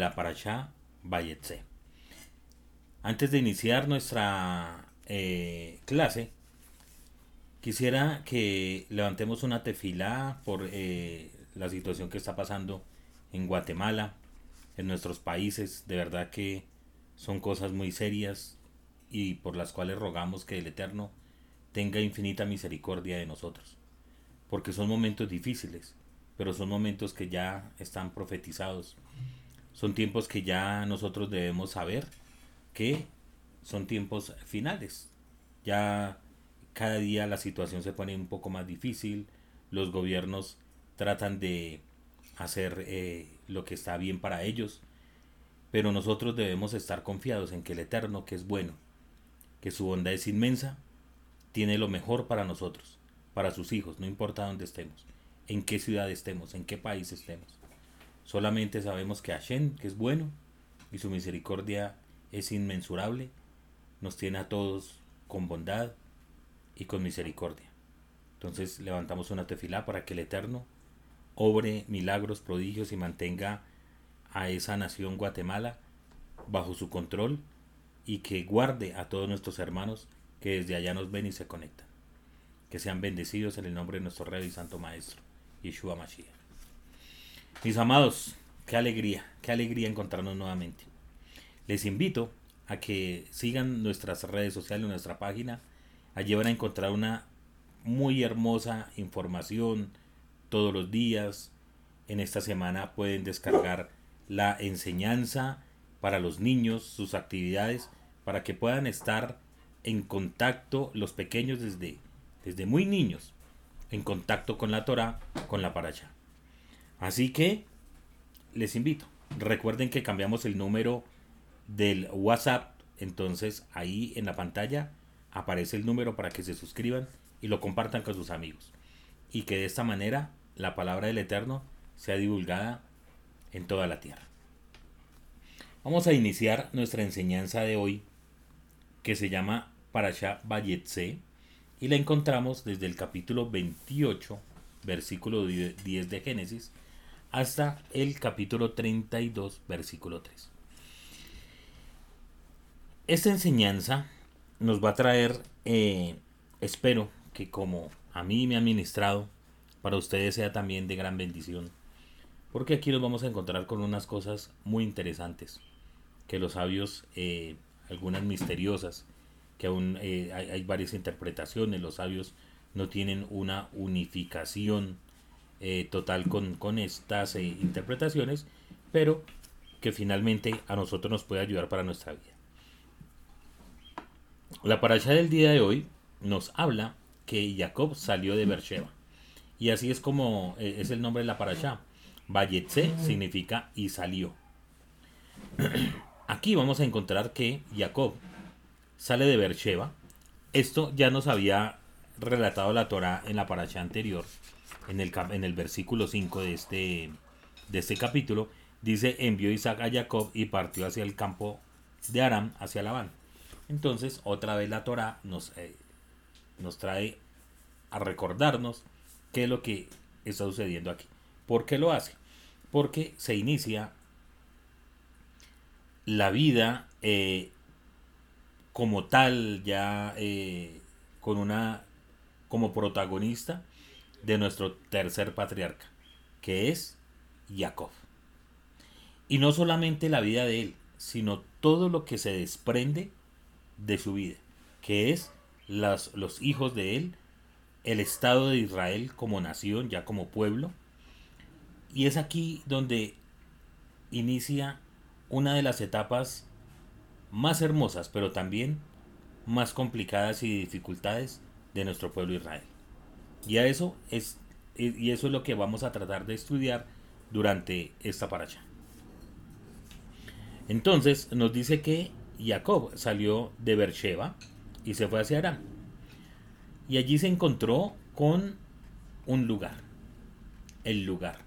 la Parashá Bayetse. Antes de iniciar nuestra eh, clase, quisiera que levantemos una tefilá por eh, la situación que está pasando en Guatemala, en nuestros países. De verdad que son cosas muy serias y por las cuales rogamos que el Eterno tenga infinita misericordia de nosotros. Porque son momentos difíciles, pero son momentos que ya están profetizados son tiempos que ya nosotros debemos saber que son tiempos finales. Ya cada día la situación se pone un poco más difícil, los gobiernos tratan de hacer eh, lo que está bien para ellos, pero nosotros debemos estar confiados en que el Eterno, que es bueno, que su bondad es inmensa, tiene lo mejor para nosotros, para sus hijos, no importa dónde estemos, en qué ciudad estemos, en qué país estemos. Solamente sabemos que Hashem, que es bueno, y su misericordia es inmensurable, nos tiene a todos con bondad y con misericordia. Entonces levantamos una tefilá para que el Eterno obre milagros, prodigios y mantenga a esa nación Guatemala bajo su control y que guarde a todos nuestros hermanos que desde allá nos ven y se conectan. Que sean bendecidos en el nombre de nuestro Rey y Santo Maestro, Yeshua Mashiach. Mis amados, qué alegría, qué alegría encontrarnos nuevamente. Les invito a que sigan nuestras redes sociales, nuestra página. Allí van a encontrar una muy hermosa información todos los días. En esta semana pueden descargar la enseñanza para los niños, sus actividades, para que puedan estar en contacto los pequeños desde, desde muy niños, en contacto con la Torah, con la paracha. Así que les invito. Recuerden que cambiamos el número del WhatsApp. Entonces ahí en la pantalla aparece el número para que se suscriban y lo compartan con sus amigos. Y que de esta manera la palabra del Eterno sea divulgada en toda la tierra. Vamos a iniciar nuestra enseñanza de hoy que se llama Parasha Bayetse y la encontramos desde el capítulo 28, versículo 10 de Génesis hasta el capítulo 32, versículo 3. Esta enseñanza nos va a traer, eh, espero que como a mí me ha ministrado, para ustedes sea también de gran bendición. Porque aquí nos vamos a encontrar con unas cosas muy interesantes, que los sabios, eh, algunas misteriosas, que aún eh, hay, hay, varias interpretaciones, los sabios no tienen una unificación eh, total con, estas eh, interpretaciones, pero que finalmente a nosotros nos puede ayudar para nuestra vida. La parasha del día de hoy nos habla que Jacob salió de Beersheba. Y así es como eh, es el nombre de la parasha. Bayetse significa y salió. Aquí vamos a encontrar que Jacob sale de Beersheba. Esto ya nos había relatado la Torah en la parasha anterior en el, en el versículo 5 de este, de este capítulo, dice, envió Isaac a Jacob y partió hacia el campo de Aram, hacia Labán. Entonces, otra vez la Torah nos, eh, nos trae a recordarnos qué es lo que está sucediendo aquí. ¿Por qué lo hace? Porque se inicia la vida eh, como tal, ya eh, con una como protagonista de nuestro tercer patriarca, que es Jacob. Y no solamente la vida de él, sino todo lo que se desprende de su vida, que es las, los hijos de él, el Estado de Israel como nación, ya como pueblo. Y es aquí donde inicia una de las etapas más hermosas, pero también más complicadas y dificultades de nuestro pueblo Israel. Y a eso es y eso es lo que vamos a tratar de estudiar durante esta paracha. Entonces nos dice que Jacob salió de Beersheba y se fue hacia Aram. Y allí se encontró con un lugar. El lugar.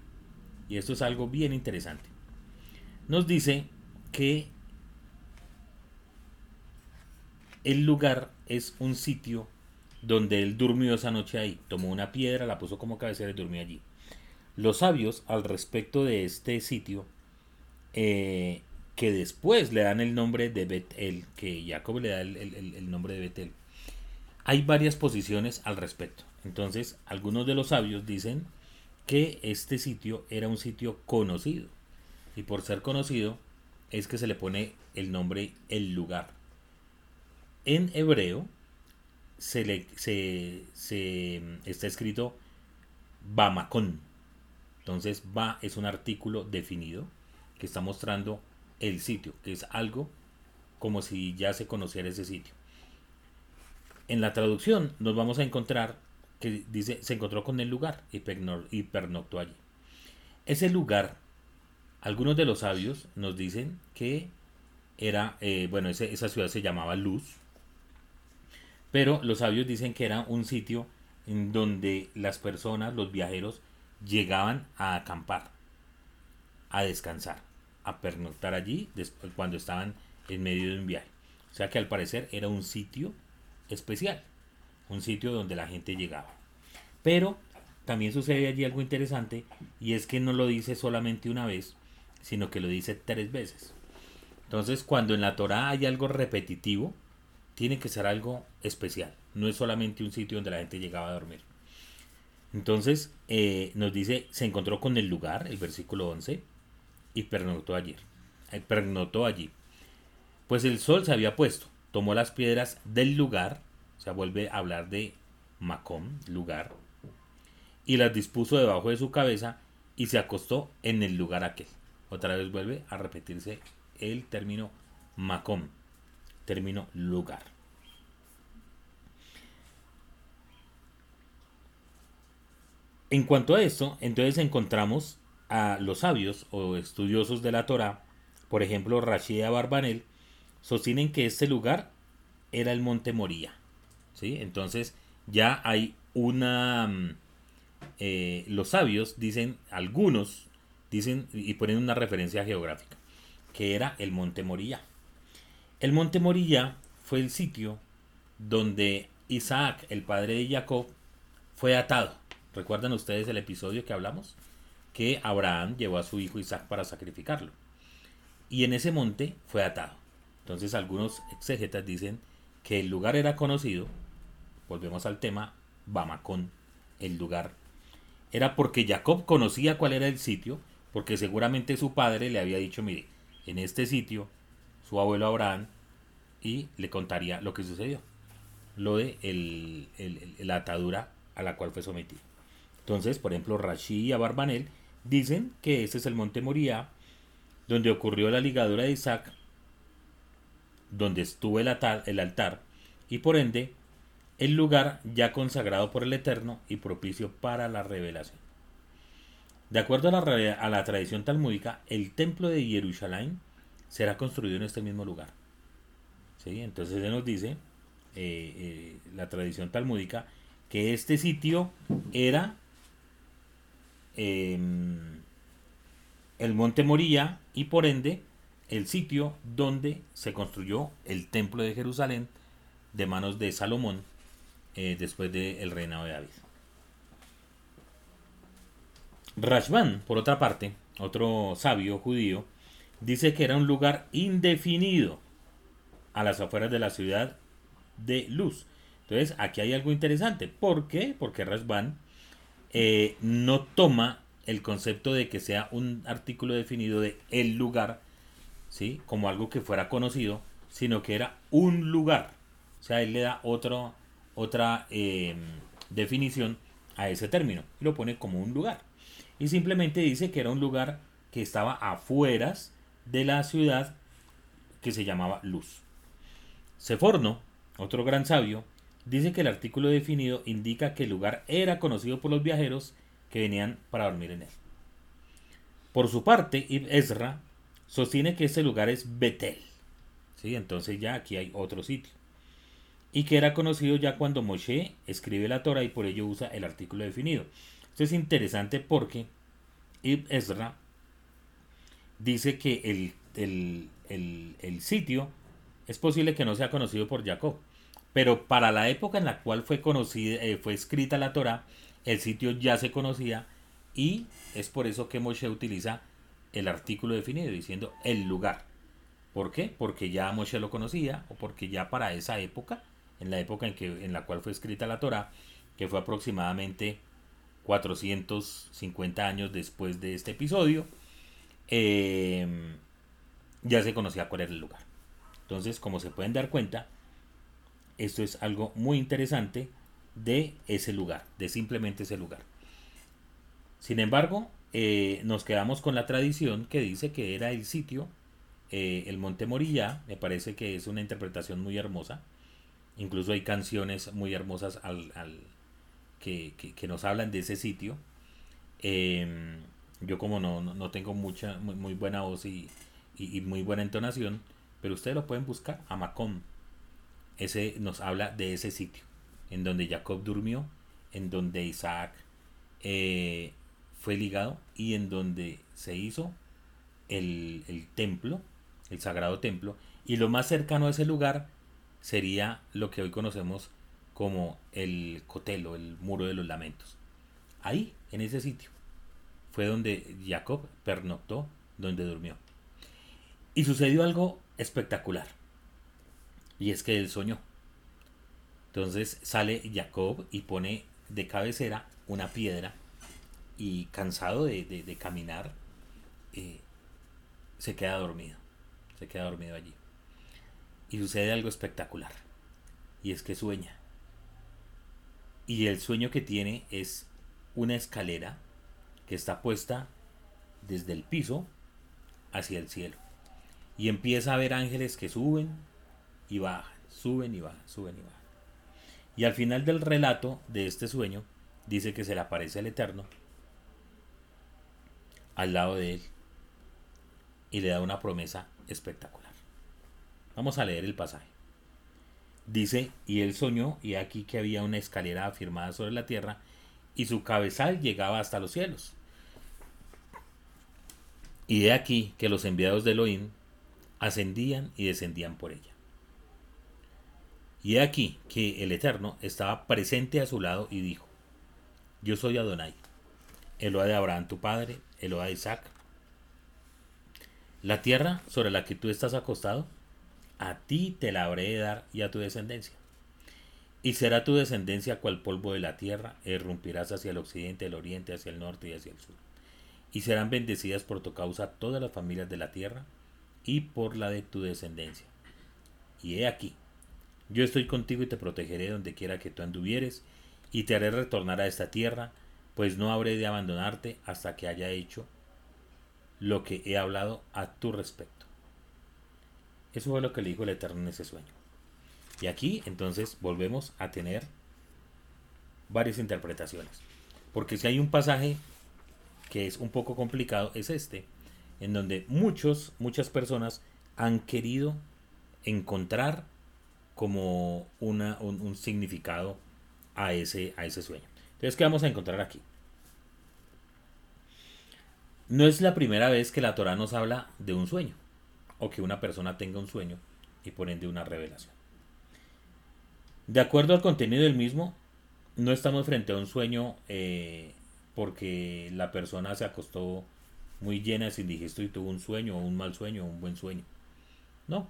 Y esto es algo bien interesante. Nos dice que el lugar es un sitio donde él durmió esa noche ahí. Tomó una piedra, la puso como cabecera y durmió allí. Los sabios, al respecto de este sitio, eh, que después le dan el nombre de Betel, que Jacob le da el, nombre de Betel. Hay varias posiciones al respecto. Entonces, algunos de los sabios dicen que este sitio era un sitio conocido. Y por ser conocido es que se le pone el nombre el lugar. En hebreo se, se está escrito Bamakon. Entonces, Ba es un artículo definido que está mostrando el sitio, que es algo como si ya se conociera ese sitio. En la traducción nos vamos a encontrar que dice se encontró con el lugar y, pernoctó allí. Ese lugar, algunos de los sabios nos dicen que era, eh, bueno, esa ciudad se llamaba Luz, pero los sabios dicen que era un sitio en donde las personas, los viajeros, llegaban a acampar, a descansar, a pernoctar allí cuando estaban en medio de un viaje. O sea que al parecer era un sitio especial, un sitio donde la gente llegaba. Pero también sucede allí algo interesante y es que no lo dice solamente una vez, sino que lo dice tres veces. Entonces cuando en la Torah hay algo repetitivo, tiene que ser algo especial. No es solamente un sitio donde la gente llegaba a dormir. Entonces eh, nos dice, se encontró con el lugar, el versículo 11, y pernoctó allí. Eh, allí. Pues el sol se había puesto, tomó las piedras del lugar, o sea, vuelve a hablar de Macom, lugar, y las dispuso debajo de su cabeza y se acostó en el lugar aquel. Otra vez vuelve a repetirse el término Macom, término lugar. En cuanto a esto, entonces encontramos a los sabios o estudiosos de la Torá, por ejemplo Rashida Barbanel, sostienen que este lugar era el monte Moría. ¿sí? Entonces ya hay una... Mm, eh, los sabios dicen, algunos dicen y ponen una referencia geográfica, que era el monte Moría. El monte Moría fue el sitio donde Isaac, el padre de Jacob, fue atado ¿Recuerdan ustedes el episodio que hablamos? Que Abraham llevó a su hijo Isaac para sacrificarlo. Y en ese monte fue atado. Entonces algunos exégetas dicen que el lugar era conocido, volvemos al tema, Bamacón, el lugar, era porque Jacob conocía cuál era el sitio, porque seguramente su padre le había dicho, mire, en este sitio, su abuelo Abraham, y le contaría lo que sucedió, lo de la atadura a la cual fue sometido. Entonces, por ejemplo, Rashi y Abarbanel dicen que ese es el monte Moría, donde ocurrió la ligadura de Isaac, donde estuvo el altar, el altar y por ende el lugar ya consagrado por el Eterno y propicio para la revelación. De acuerdo a la, a la tradición talmúdica, el templo de Jerusalén será construido en este mismo lugar. ¿Sí? Entonces se nos dice, eh, eh, la tradición talmúdica, que este sitio era Em, el monte Moría y por ende el sitio donde se construyó el templo de Jerusalén de manos de Salomón eh, después del reinado de David. Rashban, por otra parte, otro sabio judío, dice que era un lugar indefinido a las afueras de la ciudad de Luz. Entonces, aquí hay algo interesante. ¿Por qué? Porque Rashban eh, no toma el concepto de que sea un artículo definido de el lugar, ¿sí? Como algo que fuera conocido, sino que era un lugar. O sea, él le da otro, otra em, definición a ese término y lo pone como un lugar. Y simplemente dice que era un lugar que estaba afueras de la ciudad que se llamaba Luz. Seforno, otro gran sabio, dice que el artículo definido indica que el lugar era conocido por los viajeros que venían para dormir en él. Por su parte, Ibn Ezra sostiene que este lugar es Betel. ¿sí? Entonces ya aquí hay otro sitio. Y que era conocido ya cuando Moshe escribe la Torah y por ello usa el artículo definido. Esto es interesante porque Ibn Ezra dice que el, el sitio es posible que no sea conocido por Jacob pero para la época en la cual fue, conocida, eh, fue escrita la Torah, el sitio ya se conocía y es por eso que Moshe utiliza el artículo definido, diciendo el lugar. ¿Por qué? Porque ya Moshe lo conocía o porque ya para esa época, en la época en, que, en la cual fue escrita la Torah, que fue aproximadamente 450 años después de este episodio, eh, ya se conocía cuál era el lugar. Entonces, como se pueden dar cuenta, esto es algo muy interesante de ese lugar, de simplemente ese lugar. Sin embargo, eh, nos quedamos con la tradición que dice que era el sitio, eh, el Monte Morilla, me parece que es una interpretación muy hermosa. Incluso hay canciones muy hermosas al, que, nos hablan de ese sitio. Em, yo como no, no, tengo mucha, muy, buena voz y, y, muy buena entonación, pero ustedes lo pueden buscar, Amacom. Ese nos habla de ese sitio, en donde Jacob durmió, en donde Isaac eh, fue ligado y en donde se hizo el, templo, el sagrado templo, y lo más cercano a ese lugar sería lo que hoy conocemos como el cotelo, el muro de los lamentos. Ahí, en ese sitio, fue donde Jacob pernoctó, donde durmió. Y sucedió algo espectacular. Y es que él soñó. Entonces sale Jacob y pone de cabecera una piedra y cansado de, caminar, eh, se queda dormido. Se queda dormido allí. Y sucede algo espectacular. Y es que sueña. Y el sueño que tiene es una escalera que está puesta desde el piso hacia el cielo. Y empieza a ver ángeles que suben y bajan, suben y bajan, suben y bajan. Y al final del relato de este sueño dice que se le aparece el Eterno al lado de él y le da una promesa espectacular. Vamos a leer el pasaje. Dice, y él soñó, y aquí que había una escalera afirmada sobre la tierra, y su cabezal llegaba hasta los cielos. Y de aquí que los enviados de Elohim ascendían y descendían por ella. Y he aquí que el Eterno estaba presente a su lado y dijo, Yo soy Adonai, Eloa de Abraham tu padre, Eloa de Isaac. La tierra sobre la que tú estás acostado, a ti te la habré de dar y a tu descendencia. Y será tu descendencia cual polvo de la tierra, irrumpirás hacia el occidente, el oriente, hacia el norte y hacia el sur. Y serán bendecidas por tu causa todas las familias de la tierra y por la de tu descendencia. Y he aquí, yo estoy contigo y te protegeré donde quiera que tú anduvieres, y te haré retornar a esta tierra, pues no habré de abandonarte hasta que haya hecho lo que he hablado a tu respecto. Eso fue lo que le dijo el Eterno en ese sueño. Y aquí entonces volvemos a tener varias interpretaciones. Porque si hay un pasaje que es un poco complicado, es este, en donde muchos, muchas personas han querido encontrar como una, un, significado a ese, a ese sueño. Entonces, ¿qué vamos a encontrar aquí? No es la primera vez que la Torah nos habla de un sueño, o que una persona tenga un sueño y por ende una revelación. De acuerdo al contenido del mismo, no estamos frente a un sueño eh, porque la persona se acostó muy llena de indigesto y tuvo un sueño, o un mal sueño, o un buen sueño. No,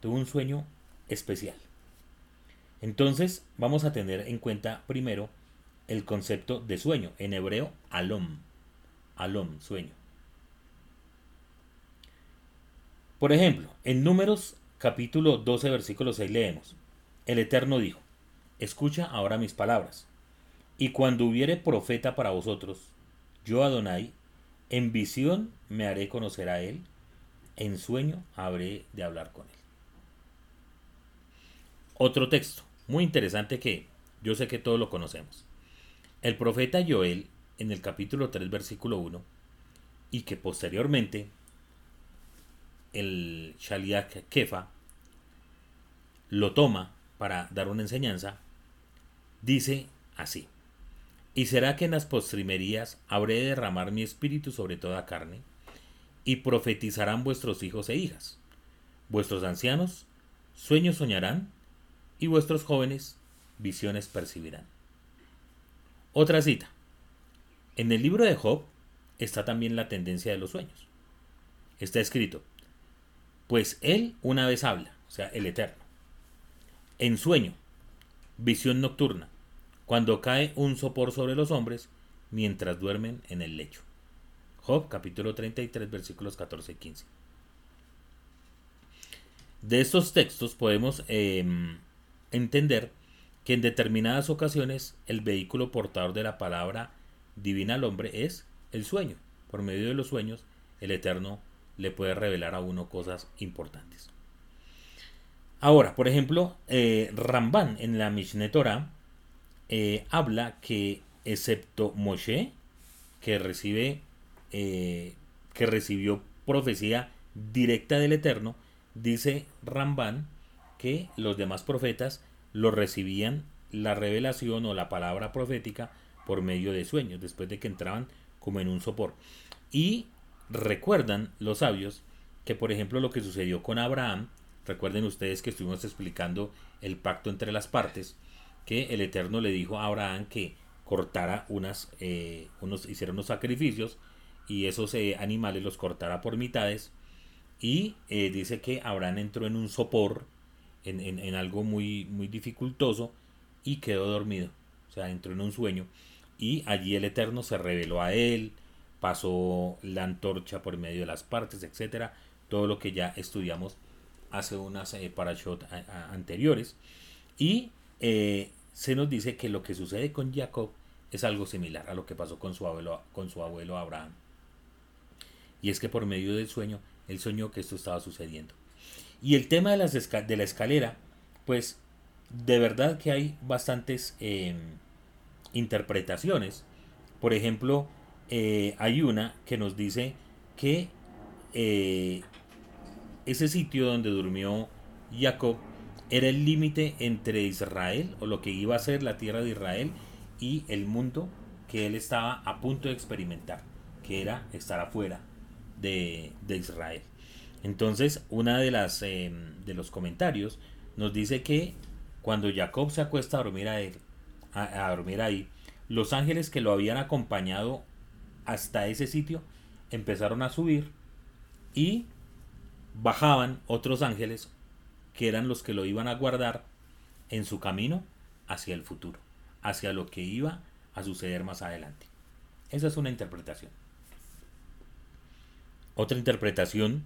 tuvo un sueño especial. Entonces vamos a tener en cuenta primero el concepto de sueño, en hebreo alom, alom, sueño. Por ejemplo, en Números capítulo 12 versículo 6 leemos, el Eterno dijo, escucha ahora mis palabras, y cuando hubiere profeta para vosotros, yo Adonai, en visión me haré conocer a él, en sueño habré de hablar con él. Otro texto, muy interesante que yo sé que todos lo conocemos. El profeta Joel, en el capítulo 3, versículo 1, y que posteriormente el Shaliach Kefa lo toma para dar una enseñanza, dice así. Y será que en las postrimerías habré de derramar mi espíritu sobre toda carne, y profetizarán vuestros hijos e hijas. Vuestros ancianos sueños soñarán, y vuestros jóvenes visiones percibirán. Otra cita. En el libro de Job está también la tendencia de los sueños. está escrito, pues Él una vez habla, o sea, el Eterno, en sueño, visión nocturna, cuando cae un sopor sobre los hombres mientras duermen en el lecho. Job capítulo 33 versículos 14 y 15. De estos textos podemos em, entender que en determinadas ocasiones el vehículo portador de la palabra divina al hombre es el sueño. Por medio de los sueños, el Eterno le puede revelar a uno cosas importantes. Ahora, por ejemplo, eh, Ramban en la Mishneh Torah eh, habla que excepto Moshe, que recibe, eh, que recibió profecía directa del Eterno, dice Ramban que los demás profetas lo recibían la revelación o la palabra profética por medio de sueños, después de que entraban como en un sopor. Y recuerdan los sabios que, por ejemplo, lo que sucedió con Abraham, recuerden ustedes que estuvimos explicando el pacto entre las partes, que el Eterno le dijo a Abraham que cortara unas, eh, unos, hiciera unos sacrificios y esos eh, animales los cortara por mitades y eh, dice que Abraham entró en un sopor, en, algo muy, muy dificultoso, y quedó dormido. O sea, entró en un sueño. Y allí el Eterno se reveló a él, pasó la antorcha por medio de las partes, etcétera. Todo lo que ya estudiamos hace unas eh, parashot anteriores. Y eh, se nos dice que lo que sucede con Jacob es algo similar a lo que pasó con su abuelo, con su abuelo Abraham. Y es que por medio del sueño él soñó que esto estaba sucediendo. Y el tema de, las de la escalera, pues de verdad que hay bastantes em, interpretaciones. Por ejemplo, eh, hay una que nos dice que eh, ese sitio donde durmió Jacob era el límite entre Israel, o lo que iba a ser la tierra de Israel, y el mundo que él estaba a punto de experimentar, que era estar afuera de, Israel. Entonces, una de las em, de los comentarios nos dice que cuando Jacob se acuesta a dormir a él, a, dormir ahí, los ángeles que lo habían acompañado hasta ese sitio empezaron a subir y bajaban otros ángeles que eran los que lo iban a guardar en su camino hacia el futuro, hacia lo que iba a suceder más adelante. Esa es una interpretación. Otra interpretación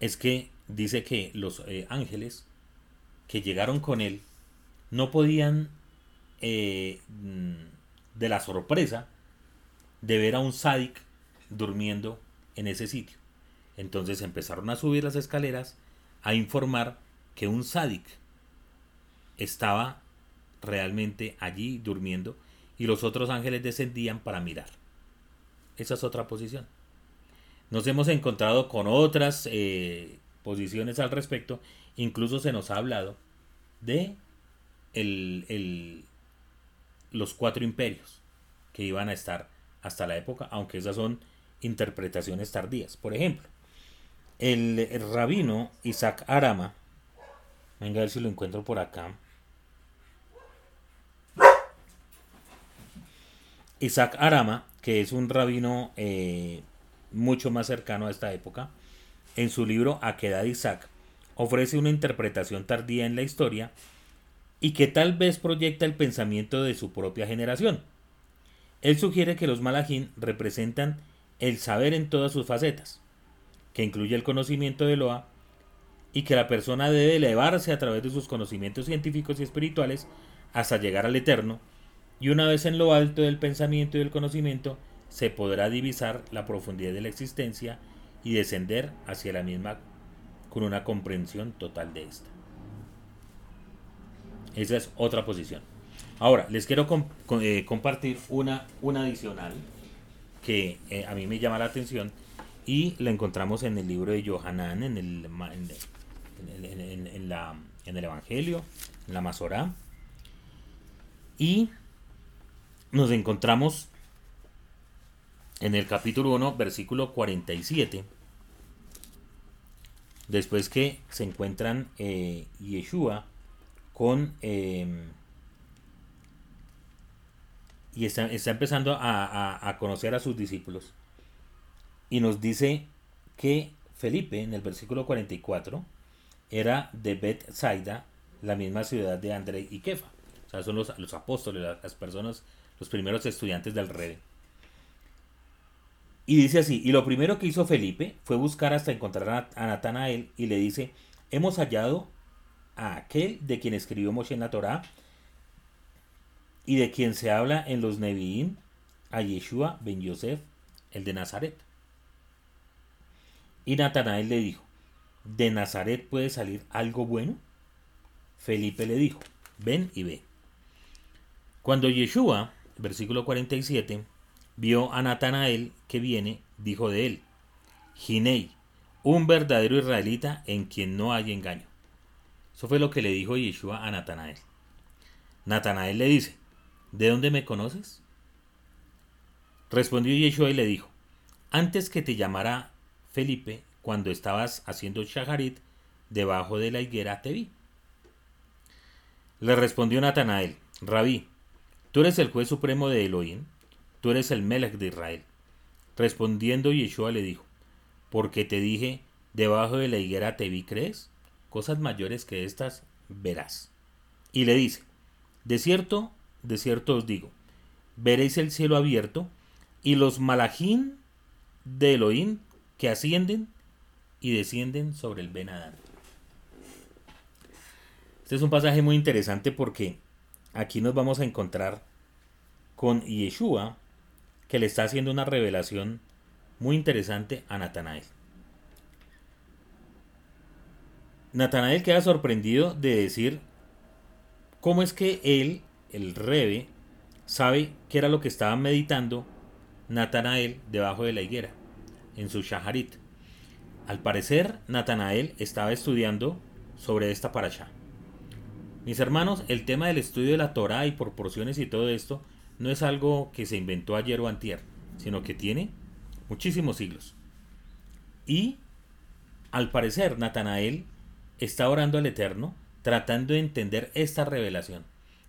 es que dice que los eh, ángeles que llegaron con él no podían, eh, mm, de la sorpresa, de ver a un sádic durmiendo en ese sitio. Entonces empezaron a subir las escaleras a informar que un sádic estaba realmente allí durmiendo y los otros ángeles descendían para mirar. Esa es otra posición. Nos hemos encontrado con otras eh, posiciones al respecto. Incluso se nos ha hablado de los cuatro imperios que iban a estar hasta la época, aunque esas son interpretaciones tardías. Por ejemplo, el, rabino Isaac Arama, venga a ver si lo encuentro por acá. Isaac Arama, que es un rabino eh, mucho más cercano a esta época, en su libro Aquedad Isaac, ofrece una interpretación tardía en la historia y que tal vez proyecta el pensamiento de su propia generación. Él sugiere que los malajín representan el saber en todas sus facetas, que incluye el conocimiento de Loa, y que la persona debe elevarse a través de sus conocimientos científicos y espirituales hasta llegar al eterno, y una vez en lo alto del pensamiento y del conocimiento, se podrá divisar la profundidad de la existencia y descender hacia la misma con una comprensión total de esta. Esa es otra posición. Ahora, les quiero eh, compartir una, una adicional que eh, a mí me llama la atención y la encontramos en el libro de Johanan, en el, en, la, en el Evangelio, en la Masorá. Y nos encontramos en el capítulo 1, versículo 47, después que se encuentran eh, Yeshua con... Em, y está, empezando a, conocer a sus discípulos. Y nos dice que Felipe, en el versículo 44, era de Bethsaida, la misma ciudad de André y Kefa. O sea, son los, los apóstoles, las personas, los primeros estudiantes del rey. Y dice así, y lo primero que hizo Felipe fue buscar hasta encontrar a Natanael y le dice, hemos hallado a aquel de quien escribió Moshe en la Torá y de quien se habla en los Nevi'im, a Yeshua ben Yosef, el de Nazaret. Y Natanael le dijo, ¿de Nazaret puede salir algo bueno? Felipe le dijo, ven y ve. Cuando Yeshua, versículo 47, vio a Natanael que viene, dijo de él, Ginei, un verdadero israelita en quien no hay engaño. Eso fue lo que le dijo Yeshua a Natanael. Natanael le dice, ¿de dónde me conoces? Respondió Yeshua y le dijo, antes que te llamara Felipe, cuando estabas haciendo shaharit, debajo de la higuera te vi. Le respondió Natanael, Rabí, tú eres el juez supremo de Elohim, tú eres el Melech de Israel. Respondiendo Yeshua le dijo, porque te dije, debajo de la higuera te vi, ¿crees? Cosas mayores que estas verás. Y le dice, de cierto, de cierto os digo, veréis el cielo abierto y los malajín de Elohim que ascienden y descienden sobre el Ben Este es un pasaje muy interesante porque aquí nos vamos a encontrar con Yeshua que le está haciendo una revelación muy interesante a Natanael. Natanael queda sorprendido de decir cómo es que él, el rebe, sabe qué era lo que estaba meditando Natanael debajo de la higuera, en su shaharit. Al parecer, Natanael estaba estudiando sobre esta parasha. Mis hermanos, el tema del estudio de la Torah y proporciones y todo esto no es algo que se inventó ayer o antier, sino que tiene muchísimos siglos. Y, al parecer, Natanael está orando al Eterno, tratando de entender esta revelación,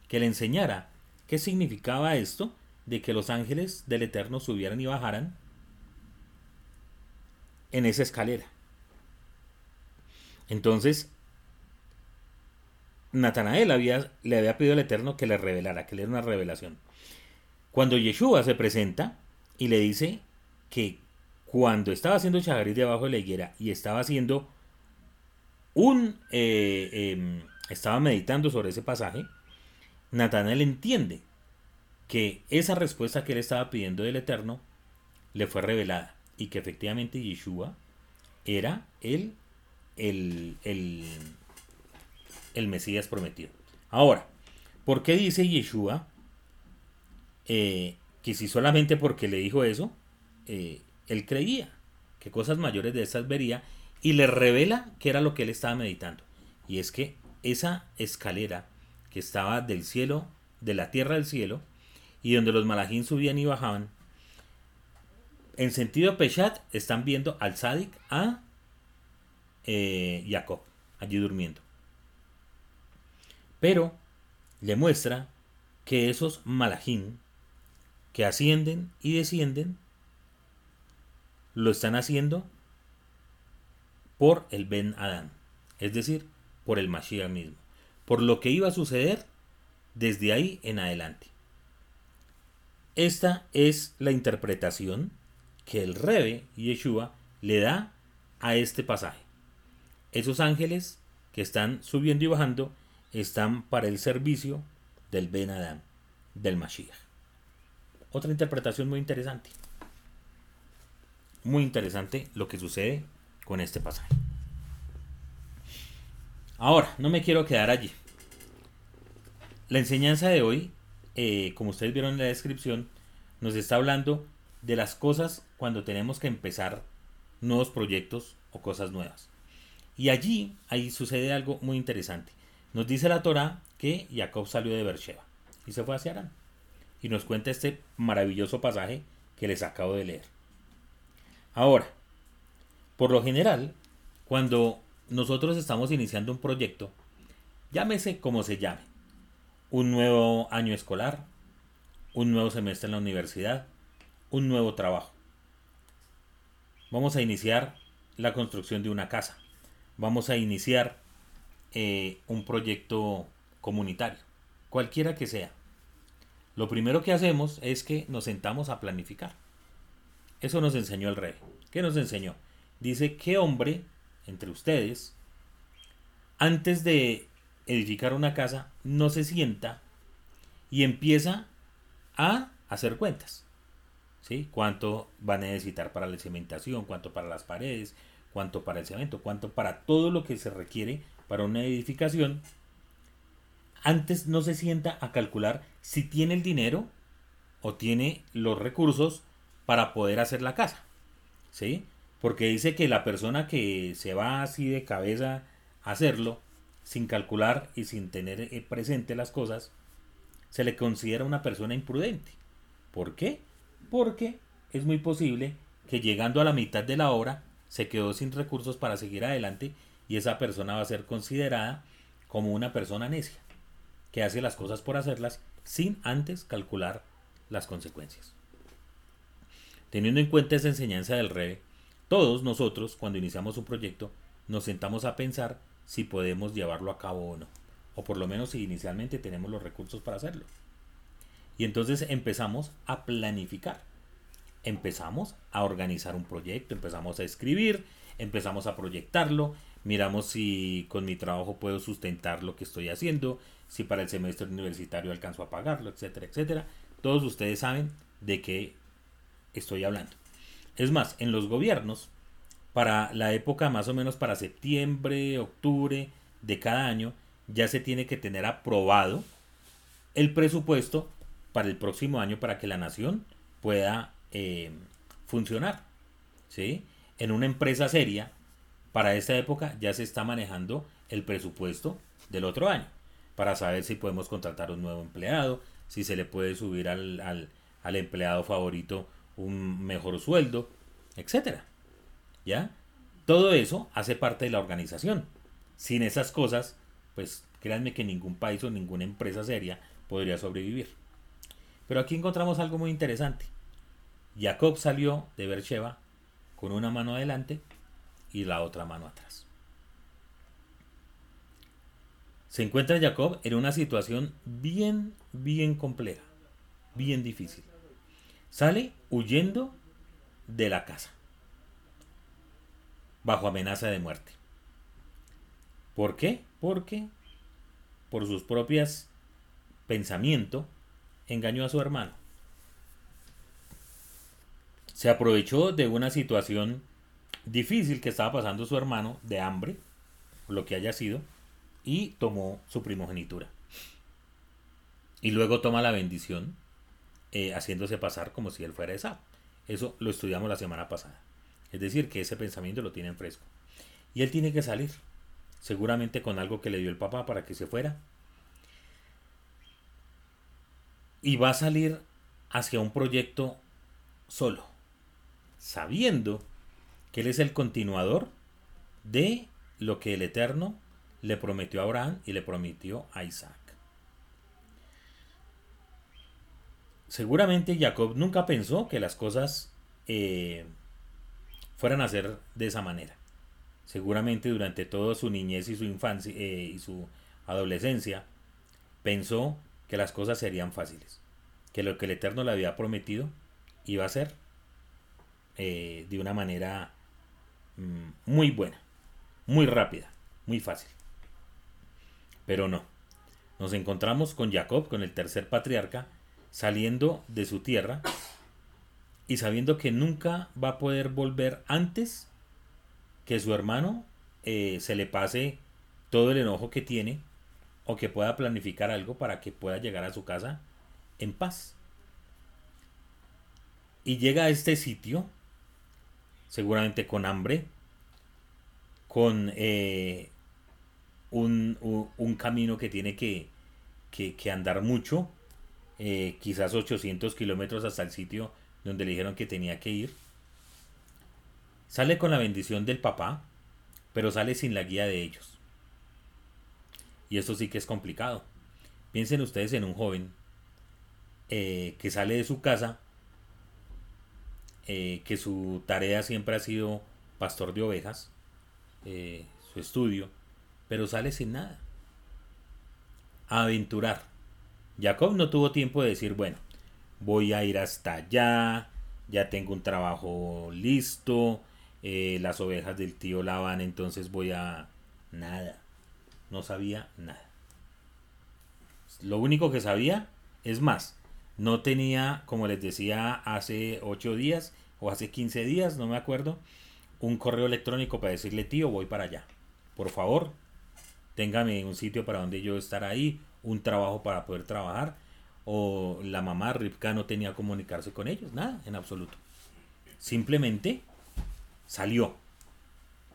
que le enseñara qué significaba esto de que los ángeles del Eterno subieran y bajaran en esa escalera. Entonces, Natanael había, le había pedido al Eterno que le revelara, que le diera una revelación. Cuando Yeshua se presenta y le dice que cuando estaba haciendo Chagarit debajo de la higuera y estaba haciendo un... Eh, em, estaba meditando sobre ese pasaje, Natanael entiende que esa respuesta que él estaba pidiendo del Eterno le fue revelada y que efectivamente Yeshua era el, el, el, el Mesías prometido. Ahora, ¿por qué dice Yeshua eh, que si solamente porque le dijo eso, eh, él creía que cosas mayores de esas vería y le revela que era lo que él estaba meditando. Y es que esa escalera que estaba del cielo, de la tierra al cielo, y donde los malajín subían y bajaban, en sentido Peshat están viendo al Sadik a eh, Jacob, allí durmiendo. Pero le muestra que esos malajín que ascienden y descienden, lo están haciendo por el Ben Adán, es decir, por el Mashiach mismo, por lo que iba a suceder desde ahí en adelante. Esta es la interpretación que el Rebe Yeshua le da a este pasaje. Esos ángeles que están subiendo y bajando están para el servicio del Ben Adán, del Mashiach. Otra interpretación muy interesante. Muy interesante lo que sucede con este pasaje. Ahora, no me quiero quedar allí. La enseñanza de hoy, eh, como ustedes vieron en la descripción, nos está hablando de las cosas cuando tenemos que empezar nuevos proyectos o cosas nuevas. Y allí, ahí sucede algo muy interesante. Nos dice la Torah que Jacob salió de Beersheba y se fue hacia Arán y nos cuenta este maravilloso pasaje que les acabo de leer. Ahora, por lo general, cuando nosotros estamos iniciando un proyecto, llámese como se llame, un nuevo año escolar, un nuevo semestre en la universidad, un nuevo trabajo. Vamos a iniciar la construcción de una casa. Vamos a iniciar eh, un proyecto comunitario, cualquiera que sea. Lo primero que hacemos es que nos sentamos a planificar. Eso nos enseñó el rey. ¿Qué nos enseñó? Dice que hombre entre ustedes, antes de edificar una casa, no se sienta y empieza a hacer cuentas. ¿Sí? ¿Cuánto va a necesitar para la cementación? ¿Cuánto para las paredes? ¿Cuánto para el cemento? ¿Cuánto para todo lo que se requiere para una edificación? Antes no se sienta a calcular si tiene el dinero o tiene los recursos para poder hacer la casa. ¿Sí? Porque dice que la persona que se va así de cabeza a hacerlo, sin calcular y sin tener eh, presente las cosas, se le considera una persona imprudente. ¿Por qué? Porque es muy posible que llegando a la mitad de la obra se quedó sin recursos para seguir adelante y esa persona va a ser considerada como una persona necia, que hace las cosas por hacerlas sin antes calcular las consecuencias. Teniendo en cuenta esa enseñanza del rey, todos nosotros, cuando iniciamos un proyecto, nos sentamos a pensar si podemos llevarlo a cabo o no. O por lo menos si inicialmente tenemos los recursos para hacerlo. Y entonces empezamos a planificar. Empezamos a organizar un proyecto, empezamos a escribir, empezamos a proyectarlo, miramos si con mi trabajo puedo sustentar lo que estoy haciendo, si para el semestre universitario alcanzo a pagarlo, etcétera, etcétera. Todos ustedes saben de qué estoy hablando. Es más, en los gobiernos, para la época más o menos para septiembre, octubre de cada año, ya se tiene que tener aprobado el presupuesto para el próximo año para que la nación pueda eh, funcionar. ¿sí? En una empresa seria, para esta época ya se está manejando el presupuesto del otro año, para saber si podemos contratar un nuevo empleado, si se le puede subir al, al, al empleado favorito un mejor sueldo, etcétera. ¿Ya? Todo eso hace parte de la organización. Sin esas cosas, pues créanme que ningún país o ninguna empresa seria podría sobrevivir. Pero aquí encontramos algo muy interesante. Jacob salió de Beersheba con una mano adelante y la otra mano atrás. Se encuentra Jacob en una situación bien, bien compleja, bien difícil. Sale huyendo de la casa, bajo amenaza de muerte. ¿Por qué? Porque por sus propias pensamientos engañó a su hermano. Se aprovechó de una situación difícil que estaba pasando su hermano, de hambre, lo que haya sido, y tomó su primogenitura. Y luego toma la bendición eh, haciéndose pasar como si él fuera Esaú. Eso lo estudiamos la semana pasada. Es decir, que ese pensamiento lo tiene en fresco. Y él tiene que salir, seguramente con algo que le dio el papá para que se fuera. Y va a salir hacia un proyecto solo, sabiendo que él es el continuador de lo que el Eterno le prometió a Abraham y le prometió a Isaac. seguramente Jacob nunca pensó que las cosas eh, fueran a ser de esa manera. Seguramente durante toda su niñez y su infancia eh, y su adolescencia pensó que las cosas serían fáciles, que lo que el Eterno le había prometido iba a ser eh, de una manera mm, muy buena, muy rápida, muy fácil. Pero no. Nos encontramos con Jacob, con el tercer patriarca, saliendo de su tierra y sabiendo que nunca va a poder volver antes que su hermano eh, se le pase todo el enojo que tiene o que pueda planificar algo para que pueda llegar a su casa en paz. Y llega a este sitio, seguramente con hambre, con eh, un, un, camino que tiene que, que andar mucho, eh, quizás 800 kilómetros hasta el sitio donde le dijeron que tenía que ir. Sale con la bendición del papá, pero sale sin la guía de ellos. Y esto sí que es complicado. Piensen ustedes en un joven eh, que sale de su casa, eh, que su tarea siempre ha sido pastor de ovejas, eh, su estudio, pero sale sin nada. Aventurar. Jacob no tuvo tiempo de decir, bueno, voy a ir hasta allá, ya tengo un trabajo listo, las ovejas del tío Laban, entonces voy a... Nada. No sabía nada. Lo único que sabía, es más, no tenía, como les decía hace 8 días o hace 15 días, no me acuerdo, un correo electrónico para decirle, tío, voy para allá. Por favor, téngame un sitio para donde yo estar ahí, un trabajo para poder trabajar. O la mamá Ripka no tenía comunicarse con ellos, nada, en absoluto. Simplemente salió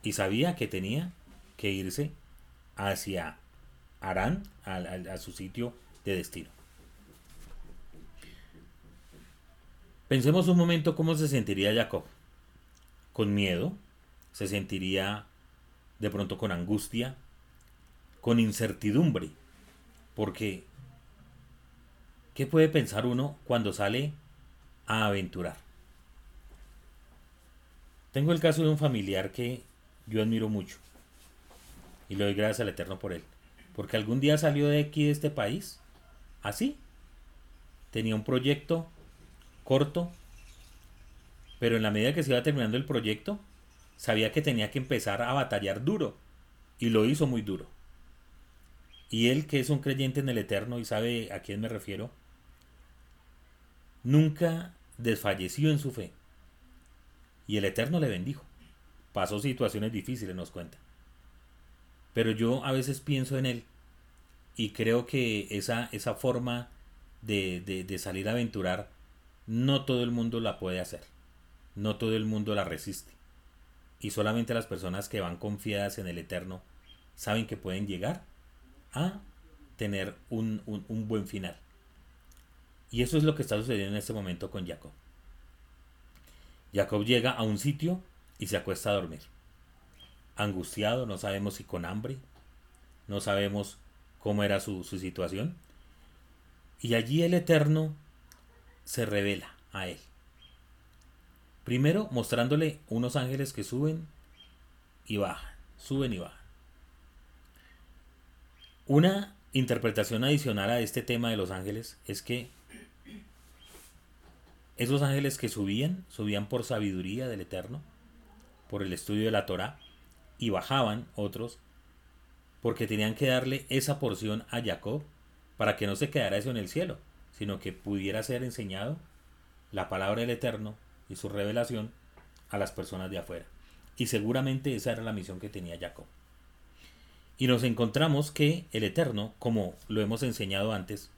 y sabía que tenía que irse hacia Arán, a su sitio de destino. Pensemos un momento cómo se sentiría Jacob. Con miedo, se sentiría de pronto con angustia, con incertidumbre, porque ¿qué puede pensar uno cuando sale a aventurar? Tengo el caso de un familiar que yo admiro mucho y le doy gracias al Eterno por él, porque algún día salió de aquí de este país así, tenía un proyecto corto, pero en la medida que se iba terminando el proyecto, sabía que tenía que empezar a batallar duro, y lo hizo muy duro. Y él, que es un creyente en el Eterno y sabe a quién me refiero, nunca desfalleció en su fe. Y el Eterno le bendijo. Pasó situaciones difíciles, nos cuenta. Pero yo a veces pienso en él y creo que esa, esa forma de, de salir a aventurar no todo el mundo la puede hacer. No todo el mundo la resiste. Y solamente las personas que van confiadas en el Eterno saben que pueden llegar a tener un, buen final. Y eso es lo que está sucediendo en este momento con Jacob. Jacob llega a un sitio y se acuesta a dormir. Angustiado, no sabemos si con hambre, no sabemos cómo era su, su situación. Y allí el Eterno se revela a él. Primero mostrándole unos ángeles que suben y bajan, suben y bajan. Una interpretación adicional a este tema de los ángeles es que esos ángeles que subían, subían por sabiduría del Eterno, por el estudio de la Torah, y bajaban otros porque tenían que darle esa porción a Jacob para que no se quedara eso en el cielo, sino que pudiera ser enseñado la palabra del Eterno y su revelación a las personas de afuera. Y seguramente esa era la misión que tenía Jacob. Y nos encontramos que el Eterno, como lo hemos enseñado antes,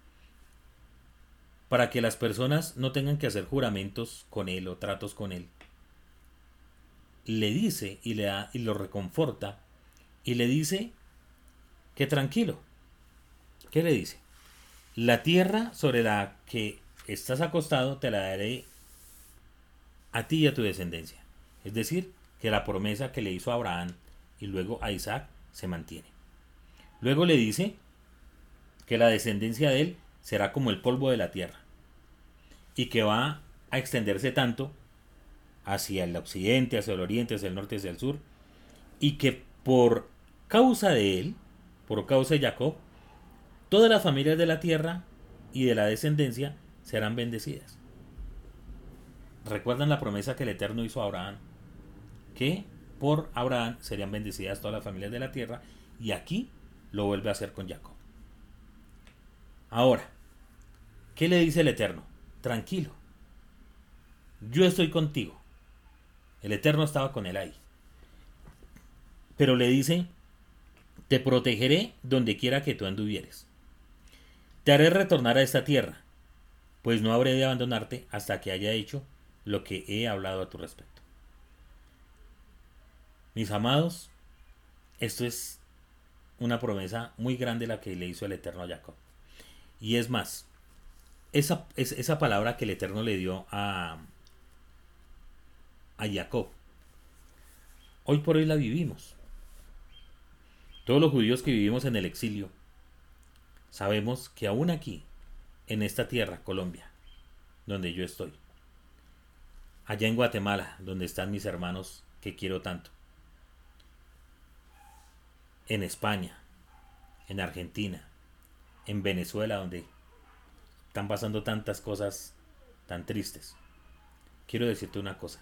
para que las personas no tengan que hacer juramentos con él o tratos con él, le dice y le da y lo reconforta y le dice que tranquilo. ¿Qué le dice? La tierra sobre la que estás acostado te la daré a ti y a tu descendencia. Es decir, que la promesa que le hizo a Abraham y luego a Isaac se mantiene. Luego le dice que la descendencia de él será como el polvo de la tierra y que va a extenderse tanto hacia el occidente, hacia el oriente, hacia el norte, hacia el sur, y que por causa de él, por causa de Jacob, Todas las familias de la tierra y de la descendencia serán bendecidas. ¿Recuerdan la promesa que el Eterno hizo a Abraham? Que por Abraham serían bendecidas todas las familias de la tierra y aquí lo vuelve a hacer con Jacob. Ahora, ¿qué le dice el Eterno? Tranquilo, yo estoy contigo. El Eterno estaba con él ahí. Pero le dice, te protegeré donde quiera que tú anduvieres. Te haré retornar a esta tierra, pues no habré de abandonarte hasta que haya hecho lo que he hablado a tu respecto. Mis amados, esto es una promesa muy grande la que le hizo el Eterno a Jacob. Y es más, esa, esa palabra que el Eterno le dio a, a Jacob, hoy por hoy la vivimos. Todos los judíos que vivimos en el exilio, Sabemos que aún aquí, en esta tierra, Colombia, donde yo estoy, allá en Guatemala, donde están mis hermanos que quiero tanto. En España, en Argentina, en Venezuela, donde están pasando tantas cosas tan tristes. Quiero decirte una cosa.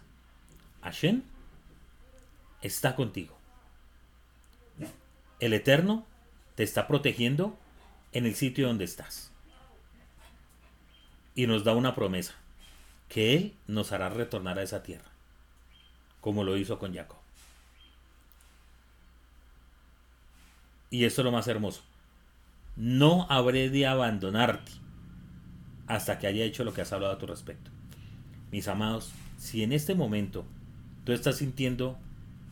Hashem está contigo. El Eterno te está protegiendo en el sitio donde estás. Y nos da una promesa, que Él nos hará retornar a esa tierra, como lo hizo con Jacob. Y esto es lo más hermoso. No habré de abandonarte hasta que haya hecho lo que has hablado a tu respecto. Mis amados, si en este momento tú estás sintiendo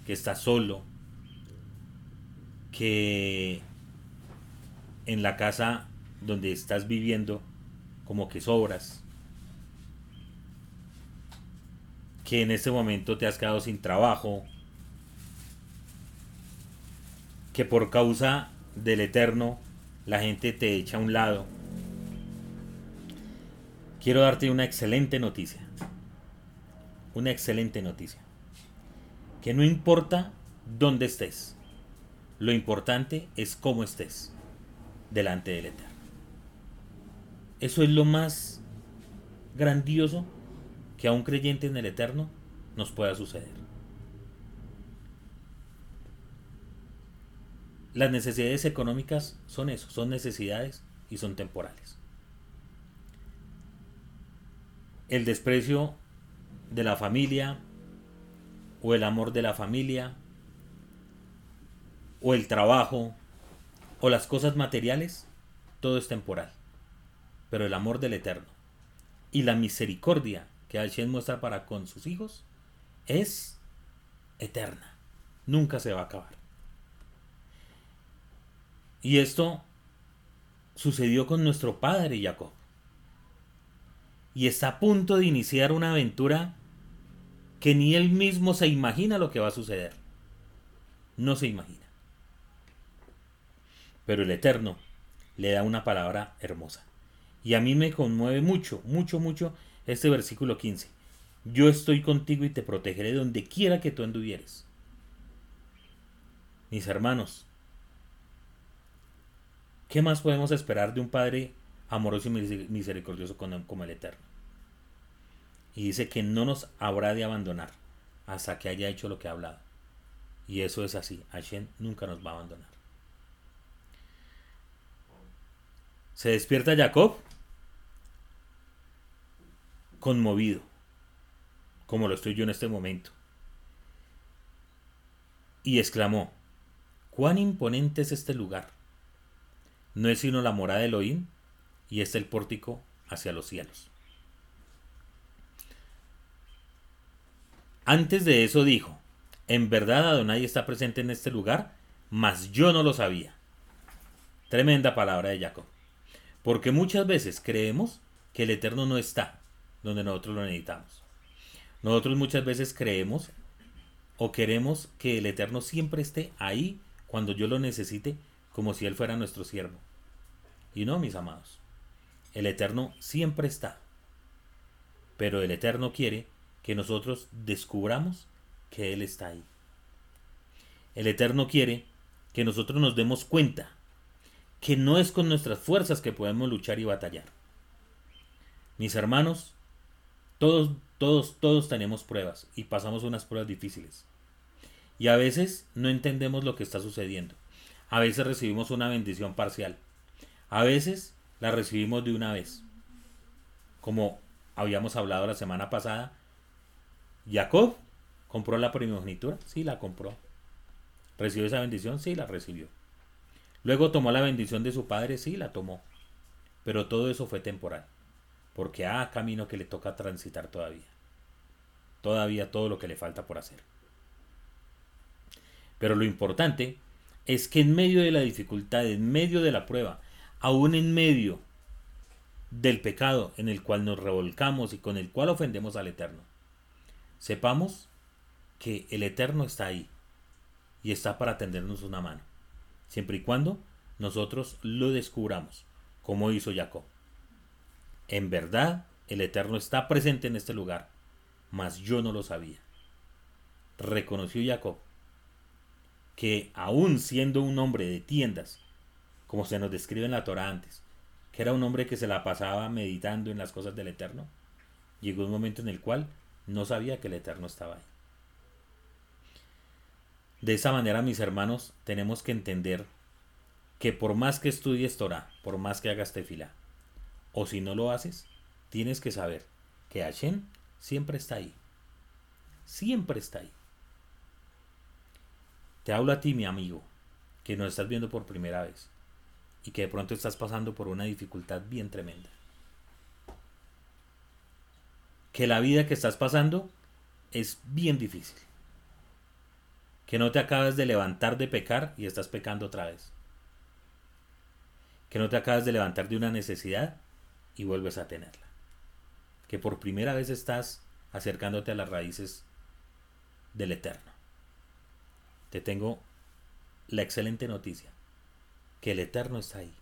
que estás solo, que en la casa donde estás viviendo como que sobras, que en este momento te has quedado sin trabajo, que por causa del eterno la gente te echa a un lado. Quiero darte una excelente noticia. Una excelente noticia. Que no importa dónde estés, lo importante es cómo estés delante del Eterno. Eso es lo más grandioso que a un creyente en el Eterno nos pueda suceder. Las necesidades económicas son eso, son necesidades y son temporales. El desprecio de la familia o el amor de la familia o el trabajo o las cosas materiales, todo es temporal. Pero el amor del Eterno y la misericordia que Hashem muestra para con sus hijos es eterna. Nunca se va a acabar. Y esto sucedió con nuestro padre Jacob. Y está a punto de iniciar una aventura que ni él mismo se imagina lo que va a suceder. No se imagina. Pero el Eterno le da una palabra hermosa. Y a mí me conmueve mucho, mucho, mucho este versículo 15. Yo estoy contigo y te protegeré donde quiera que tú anduvieres. Mis hermanos, ¿qué más podemos esperar de un Padre amoroso y misericordioso como el Eterno? Y dice que no nos habrá de abandonar hasta que haya hecho lo que ha hablado. Y eso es así. Hashem nunca nos va a abandonar. Se despierta Jacob conmovido, como lo estoy yo en este momento. Y exclamó, cuán imponente es este lugar. No es sino la morada de Elohim y es el pórtico hacia los cielos. Antes de eso dijo, en verdad Adonai está presente en este lugar, mas yo no lo sabía. Tremenda palabra de Jacob. Porque muchas veces creemos que el Eterno no está donde nosotros lo necesitamos. Nosotros muchas veces creemos o queremos que el Eterno siempre esté ahí cuando yo lo necesite, como si Él fuera nuestro siervo. Y no, mis amados. El Eterno siempre está. Pero el Eterno quiere que nosotros descubramos que Él está ahí. El Eterno quiere que nosotros nos demos cuenta que no es con nuestras fuerzas que podemos luchar y batallar. Mis hermanos, todos, todos, todos tenemos pruebas y pasamos unas pruebas difíciles. Y a veces no entendemos lo que está sucediendo. A veces recibimos una bendición parcial. A veces la recibimos de una vez. Como habíamos hablado la semana pasada Jacob compró la primogenitura, sí la compró. ¿Recibió esa bendición? Sí la recibió. Luego tomó la bendición de su padre, sí la tomó. Pero todo eso fue temporal, porque hay camino que le toca transitar todavía. Todavía todo lo que le falta por hacer. Pero lo importante es que en medio de la dificultad, en medio de la prueba, aún en medio del pecado en el cual nos revolcamos y con el cual ofendemos al Eterno, Sepamos que el Eterno está ahí y está para tendernos una mano, siempre y cuando nosotros lo descubramos, como hizo Jacob. En verdad, el Eterno está presente en este lugar, mas yo no lo sabía. reconoció Jacob que aún siendo un hombre de tiendas, como se nos describe en la Torah antes, que era un hombre que se la pasaba meditando en las cosas del Eterno, llegó un momento en el cual no sabía que el Eterno estaba ahí. De esa manera, mis hermanos, tenemos que entender que por más que estudies Torah, por más que hagas tefila, o si no lo haces, tienes que saber que Hashem siempre está ahí. Siempre está ahí. Te hablo a ti, mi amigo, que nos estás viendo por primera vez y que de pronto estás pasando por una dificultad bien tremenda. Que la vida que estás pasando es bien difícil. Que no te acabas de levantar de pecar y estás pecando otra vez. Que no te acabas de levantar de una necesidad y vuelves a tenerla. Que por primera vez estás acercándote a las raíces del Eterno. Te tengo la excelente noticia, que el Eterno está ahí.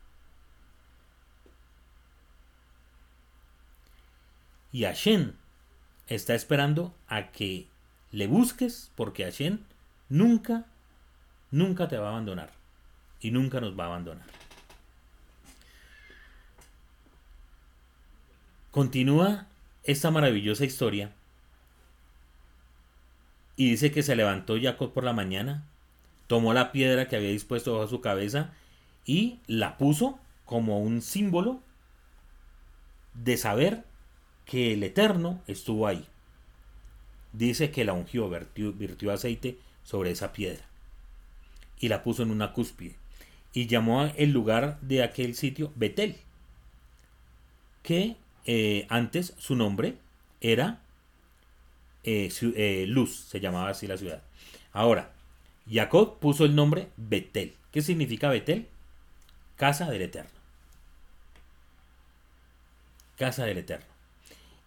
Y Hashem está esperando a que le busques porque Hashem nunca, nunca te va a abandonar y nunca nos va a abandonar. Continúa esta maravillosa historia y dice que se levantó Jacob por la mañana, tomó la piedra que había dispuesto bajo su cabeza y la puso como un símbolo de saber que el Eterno estuvo ahí. Dice que la ungió, virtió, aceite sobre esa piedra y la puso en una cúspide y llamó el lugar de aquel sitio Betel, que eh, antes su nombre era eh, eh, Luz, se llamaba así la ciudad. Ahora, Jacob puso el nombre Betel. ¿Qué significa Betel? Casa del Eterno. Casa del Eterno.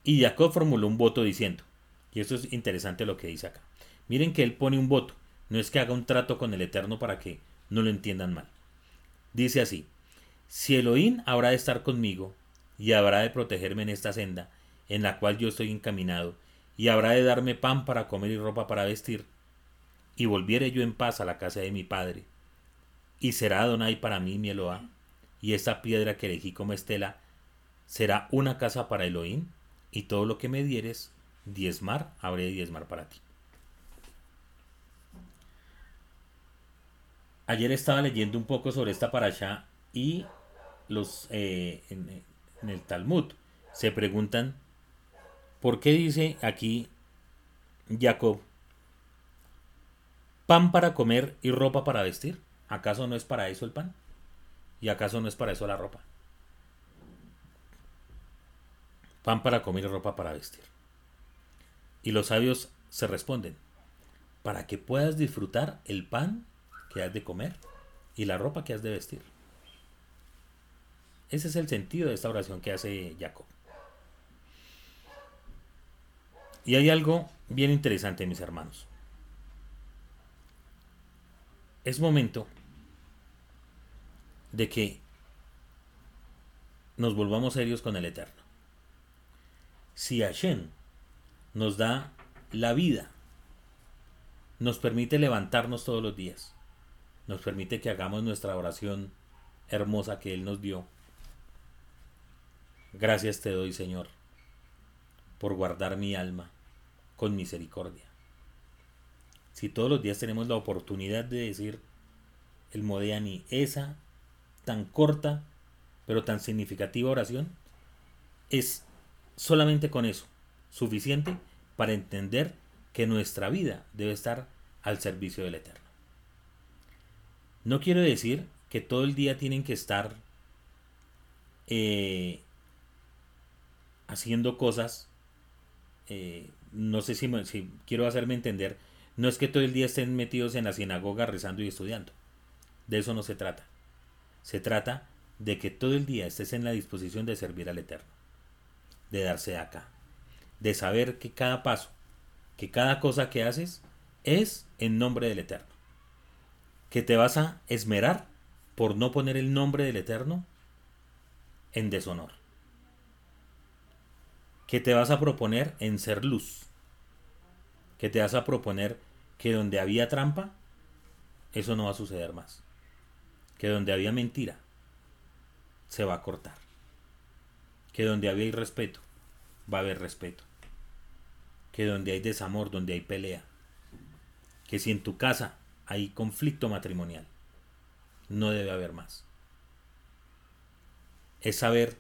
Y Jacob formuló un voto diciendo, y esto es interesante lo que dice acá. Miren que él pone un voto, no es que haga un trato con el Eterno para que no lo entiendan mal. Dice así, si Elohim habrá de estar conmigo y habrá de protegerme en esta senda en la cual yo estoy encaminado, y habrá de darme pan para comer y ropa para vestir, y volviere yo en paz a la casa de mi padre, y será Adonai para mí mi Eloah, y esta piedra que elegí como estela será una casa para Elohim, y todo lo que me dieres, diezmar, habré de diezmar para ti. Ayer estaba leyendo un poco sobre esta parasha y los eh, en el Talmud se preguntan ¿Por qué dice aquí Jacob pan para comer y ropa para vestir? ¿Acaso no es para eso el pan? ¿Y acaso no es para eso la ropa? Pan para comer y ropa para vestir. Y los sabios se responden, para que puedas disfrutar el pan que has de comer y la ropa que has de vestir. Ese es el sentido de esta oración que hace Jacob. Y hay algo bien interesante, mis hermanos. Es momento de que nos volvamos serios con el Eterno. Si Hashem nos da la vida, nos permite levantarnos todos los días, nos permite que hagamos nuestra oración hermosa que Él nos dio. Gracias te doy, Señor, por guardar mi alma con misericordia. Si todos los días tenemos la oportunidad de decir el Modeani, esa tan corta pero tan significativa oración, es solamente con eso suficiente para entender que nuestra vida debe estar al servicio del Eterno. No quiero decir que todo el día tienen que estar eh, haciendo cosas eh, no sé si, si, quiero hacerme entender, no es que todo el día estén metidos en la sinagoga rezando y estudiando. De eso no se trata. Se trata de que todo el día estés en la disposición de servir al Eterno, de darse acá, de saber que cada paso, que cada cosa que haces es en nombre del Eterno, que te vas a esmerar por no poner el nombre del Eterno en deshonor que te vas a proponer en ser luz, que te vas a proponer que donde había trampa, eso no va a suceder más. Que donde había mentira, se va a cortar. Que donde había irrespeto, va a haber respeto. Que donde hay desamor, donde hay pelea. Que si en tu casa hay conflicto matrimonial, no debe haber más. Es saber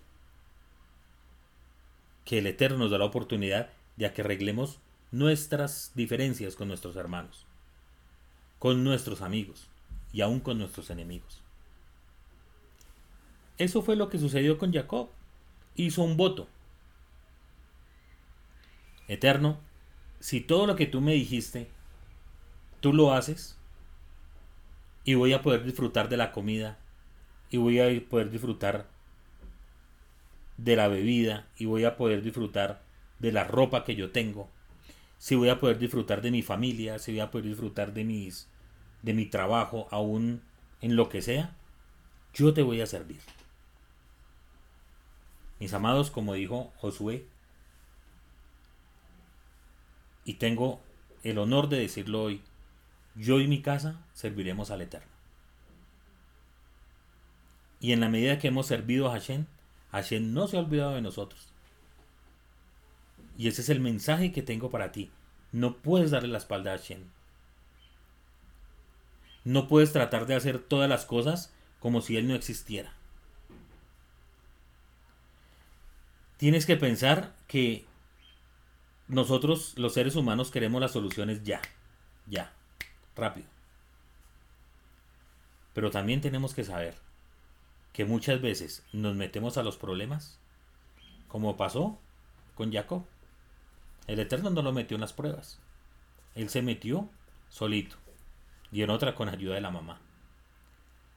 que el Eterno nos da la oportunidad de que arreglemos nuestras diferencias con nuestros hermanos, con nuestros amigos y aún con nuestros enemigos. Eso fue lo que sucedió con Jacob. Hizo un voto. Eterno, si todo lo que tú me dijiste, tú lo haces, y voy a poder disfrutar de la comida, y voy a poder disfrutar de la bebida, y voy a poder disfrutar de la ropa que yo tengo, si voy a poder disfrutar de mi familia, si voy a poder disfrutar de mis de mi trabajo, aún en lo que sea, yo te voy a servir. Mis amados, como dijo Josué, y tengo el honor de decirlo hoy, yo y mi casa serviremos al Eterno. Y en la medida que hemos servido a Hashem, Hashem no se ha olvidado de nosotros. Y ese es el mensaje que tengo para ti. No puedes darle la espalda a Hashem. No puedes tratar de hacer todas las cosas como si Él no existiera. Tienes que pensar que nosotros, los seres humanos, queremos las soluciones ya, ya, rápido. Pero también tenemos que saber que muchas veces nos metemos a los problemas, como pasó con Jacob. El Eterno no lo metió en las pruebas. Él se metió solito y en otra con ayuda de la mamá.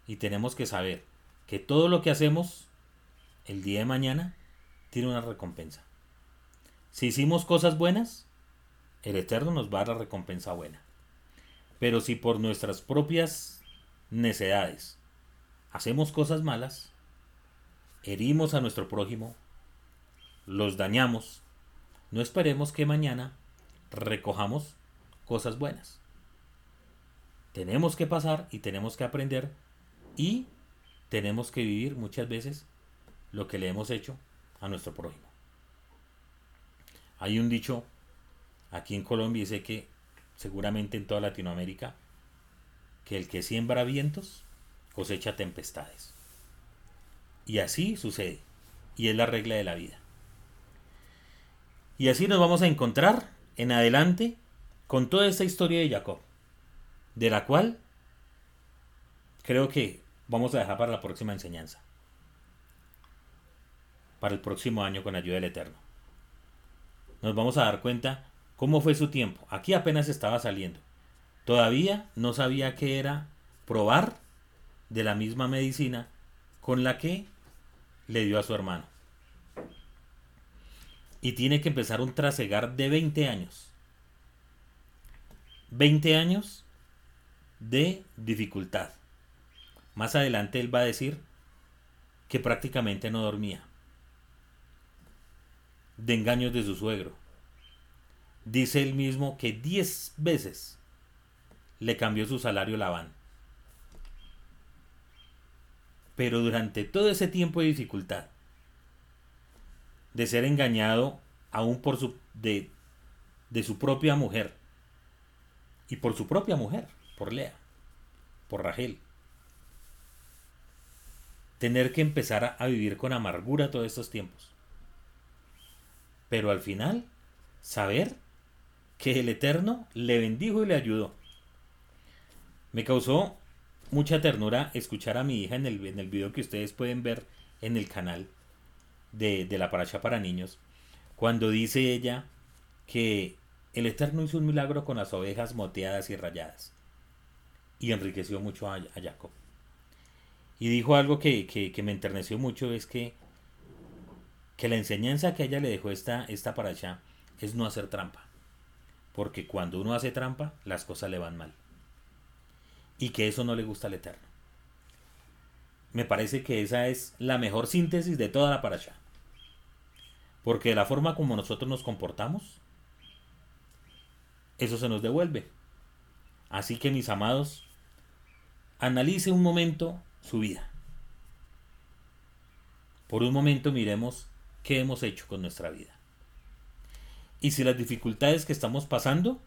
Y tenemos que saber que todo lo que hacemos el día de mañana tiene una recompensa. Si hicimos cosas buenas, el Eterno nos va a dar la recompensa buena. Pero si por nuestras propias necedades hacemos cosas malas, herimos a nuestro prójimo, los dañamos, no esperemos que mañana recojamos cosas buenas. Tenemos que pasar y tenemos que aprender y tenemos que vivir muchas veces lo que le hemos hecho a nuestro prójimo. Hay un dicho aquí en Colombia y sé que seguramente en toda Latinoamérica que el que siembra vientos cosecha tempestades. Y así sucede. Y es la regla de la vida. Y así nos vamos a encontrar en adelante con toda esta historia de Jacob, de la cual creo que vamos a dejar para la próxima enseñanza, para el próximo año con ayuda del Eterno. Nos vamos a dar cuenta cómo fue su tiempo. Aquí apenas estaba saliendo. Todavía no sabía qué era probar de la misma medicina con la que le dio a su hermano y tiene que empezar un trasegar de 20 años. 20 años de dificultad. Más adelante él va a decir que prácticamente no dormía. De engaños de su suegro. Dice él mismo que 10 veces le cambió su salario Labán. Pero durante todo ese tiempo de dificultad, de ser engañado aún por su, de, de su propia mujer. Y por su propia mujer, por Lea, por Rachel. Tener que empezar a, vivir con amargura todos estos tiempos. Pero al final, saber que el Eterno le bendijo y le ayudó. Me causó mucha ternura escuchar a mi hija en el, en el video que ustedes pueden ver en el canal de, la paracha para niños, cuando dice ella que el Eterno hizo un milagro con las ovejas moteadas y rayadas y enriqueció mucho a, Jacob. Y dijo algo que, que, me enterneció mucho, es que, que la enseñanza que ella le dejó esta, esta paracha es no hacer trampa. Porque cuando uno hace trampa, las cosas le van mal. Y que eso no le gusta al Eterno. Me parece que esa es la mejor síntesis de toda la paracha. Porque de la forma como nosotros nos comportamos, eso se nos devuelve. Así que mis amados, analice un momento su vida. Por un momento miremos qué hemos hecho con nuestra vida. Y si las dificultades que estamos pasando,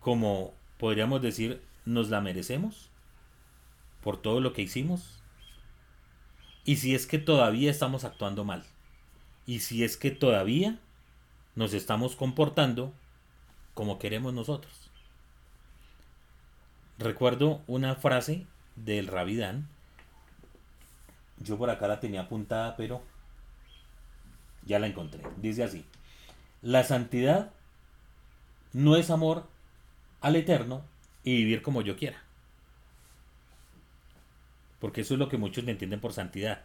como podríamos decir, nos la merecemos por todo lo que hicimos. Y si es que todavía estamos actuando mal. Y si es que todavía nos estamos comportando como queremos nosotros. Recuerdo una frase del Rabidán. Yo por acá la tenía apuntada, pero ya la encontré. Dice así. La santidad no es amor al eterno y vivir como yo quiera. Porque eso es lo que muchos le entienden por santidad.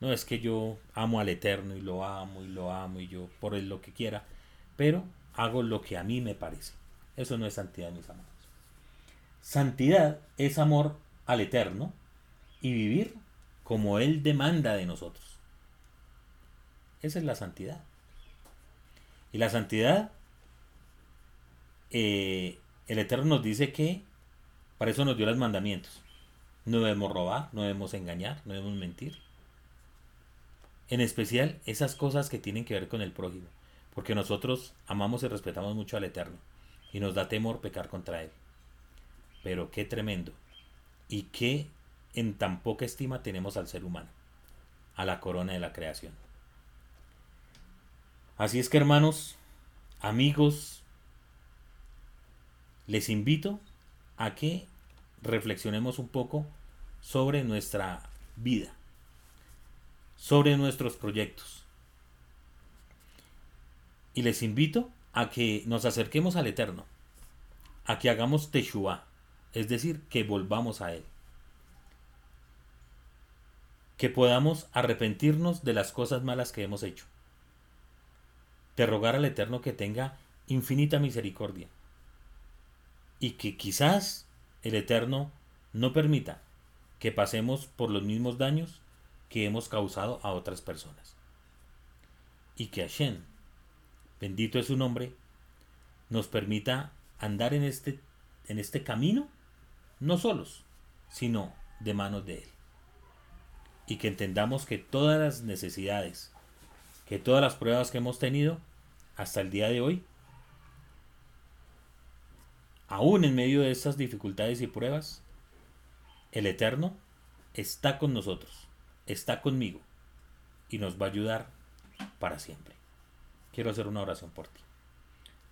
No es que yo amo al eterno y lo amo y lo amo y yo por él lo que quiera. Pero hago lo que a mí me parece. Eso no es santidad, mis amados. Santidad es amor al eterno y vivir como Él demanda de nosotros. Esa es la santidad. Y la santidad, eh, el Eterno nos dice que para eso nos dio los mandamientos. No debemos robar, no debemos engañar, no debemos mentir. En especial esas cosas que tienen que ver con el prójimo porque nosotros amamos y respetamos mucho al Eterno y nos da temor pecar contra Él. Pero qué tremendo y qué en tan poca estima tenemos al ser humano, a la corona de la creación. Así es que hermanos, amigos, les invito a que reflexionemos un poco sobre nuestra vida, sobre nuestros proyectos, y les invito a que nos acerquemos al Eterno, a que hagamos Teshua, es decir, que volvamos a Él. Que podamos arrepentirnos de las cosas malas que hemos hecho. De rogar al Eterno que tenga infinita misericordia. Y que quizás el Eterno no permita que pasemos por los mismos daños que hemos causado a otras personas. Y que Hashem bendito es su nombre, nos permita andar en este, en este camino, no solos, sino de manos de Él. Y que entendamos que todas las necesidades, que todas las pruebas que hemos tenido hasta el día de hoy, aún en medio de estas dificultades y pruebas, el Eterno está con nosotros, está conmigo y nos va a ayudar para siempre quiero hacer una oración por ti.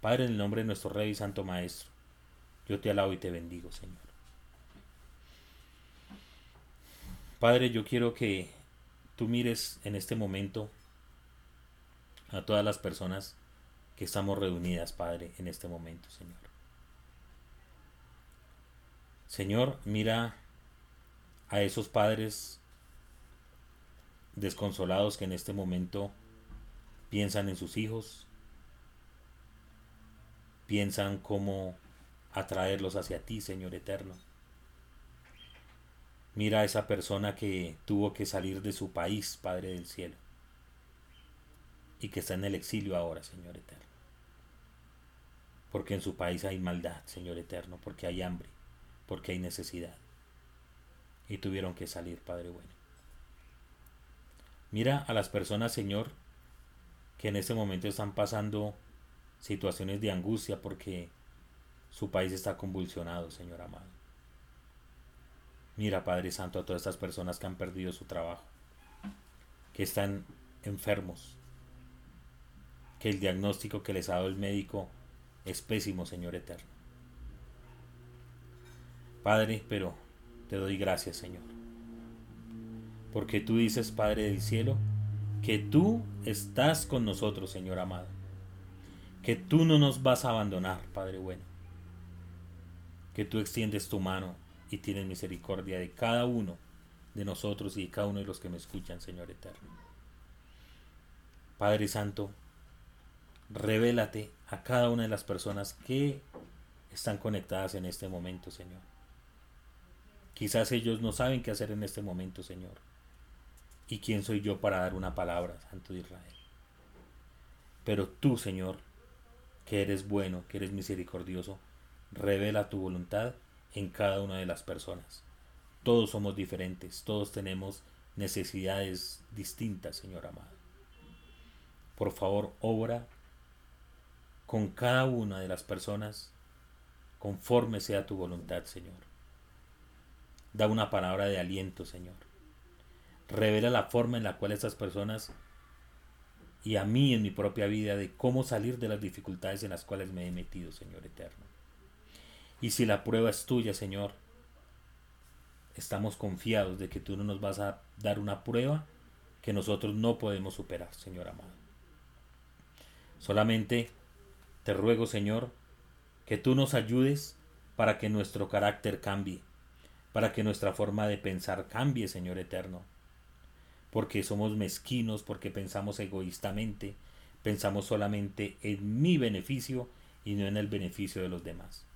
Padre, en el nombre de nuestro Rey y Santo Maestro, yo te alabo y te bendigo, Señor. Padre, yo quiero que tú mires en este momento a todas las personas que estamos reunidas, Padre, en este momento, Señor. Señor, mira a esos padres desconsolados que en este momento piensan en sus hijos, piensan cómo atraerlos hacia ti, Señor eterno. Mira a esa persona que tuvo que salir de su país, Padre del cielo, y que está en el exilio ahora, Señor eterno. Porque en su país hay maldad, Señor eterno, porque hay hambre, porque hay necesidad. Y tuvieron que salir, Padre bueno. Mira a las personas, Señor, que en este momento están pasando situaciones de angustia porque su país está convulsionado, Señor amado. Mira, Padre Santo, a todas estas personas que han perdido su trabajo, que están enfermos, que el diagnóstico que les ha dado el médico es pésimo, Señor eterno. Padre, pero te doy gracias, Señor. Porque tú dices, Padre del cielo, que tú estás con nosotros, Señor amado. Que tú no nos vas a abandonar, Padre bueno. Que tú extiendes tu mano y tienes misericordia de cada uno de nosotros y de cada uno de los que me escuchan, Señor eterno. Padre Santo, revélate a cada una de las personas que están conectadas en este momento, Señor. Quizás ellos no saben qué hacer en este momento, Señor. ¿Y quién soy yo para dar una palabra, Santo de Israel? Pero tú, Señor, que eres bueno, que eres misericordioso, revela tu voluntad en cada una de las personas. Todos somos diferentes, todos tenemos necesidades distintas, Señor amado. Por favor, obra con cada una de las personas conforme sea tu voluntad, Señor. Da una palabra de aliento, Señor. Revela la forma en la cual estas personas y a mí en mi propia vida de cómo salir de las dificultades en las cuales me he metido, Señor eterno. Y si la prueba es tuya, Señor, estamos confiados de que tú no nos vas a dar una prueba que nosotros no podemos superar, Señor amado. Solamente te ruego, Señor, que tú nos ayudes para que nuestro carácter cambie, para que nuestra forma de pensar cambie, Señor eterno. Porque somos mezquinos, porque pensamos egoístamente, pensamos solamente en mi beneficio y no en el beneficio de los demás.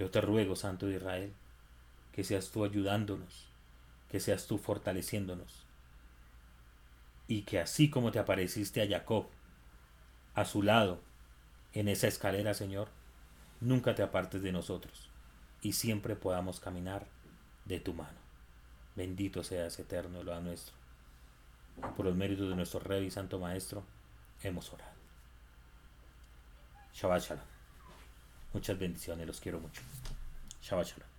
Yo te ruego, Santo de Israel, que seas tú ayudándonos, que seas tú fortaleciéndonos. Y que así como te apareciste a Jacob, a su lado, en esa escalera, Señor, nunca te apartes de nosotros y siempre podamos caminar de tu mano. Bendito seas eterno, lo nuestro. por los méritos de nuestro Rey y Santo Maestro, hemos orado. Shabbat Shalom. Muchas bendiciones, los quiero mucho. Shabbat Shalom.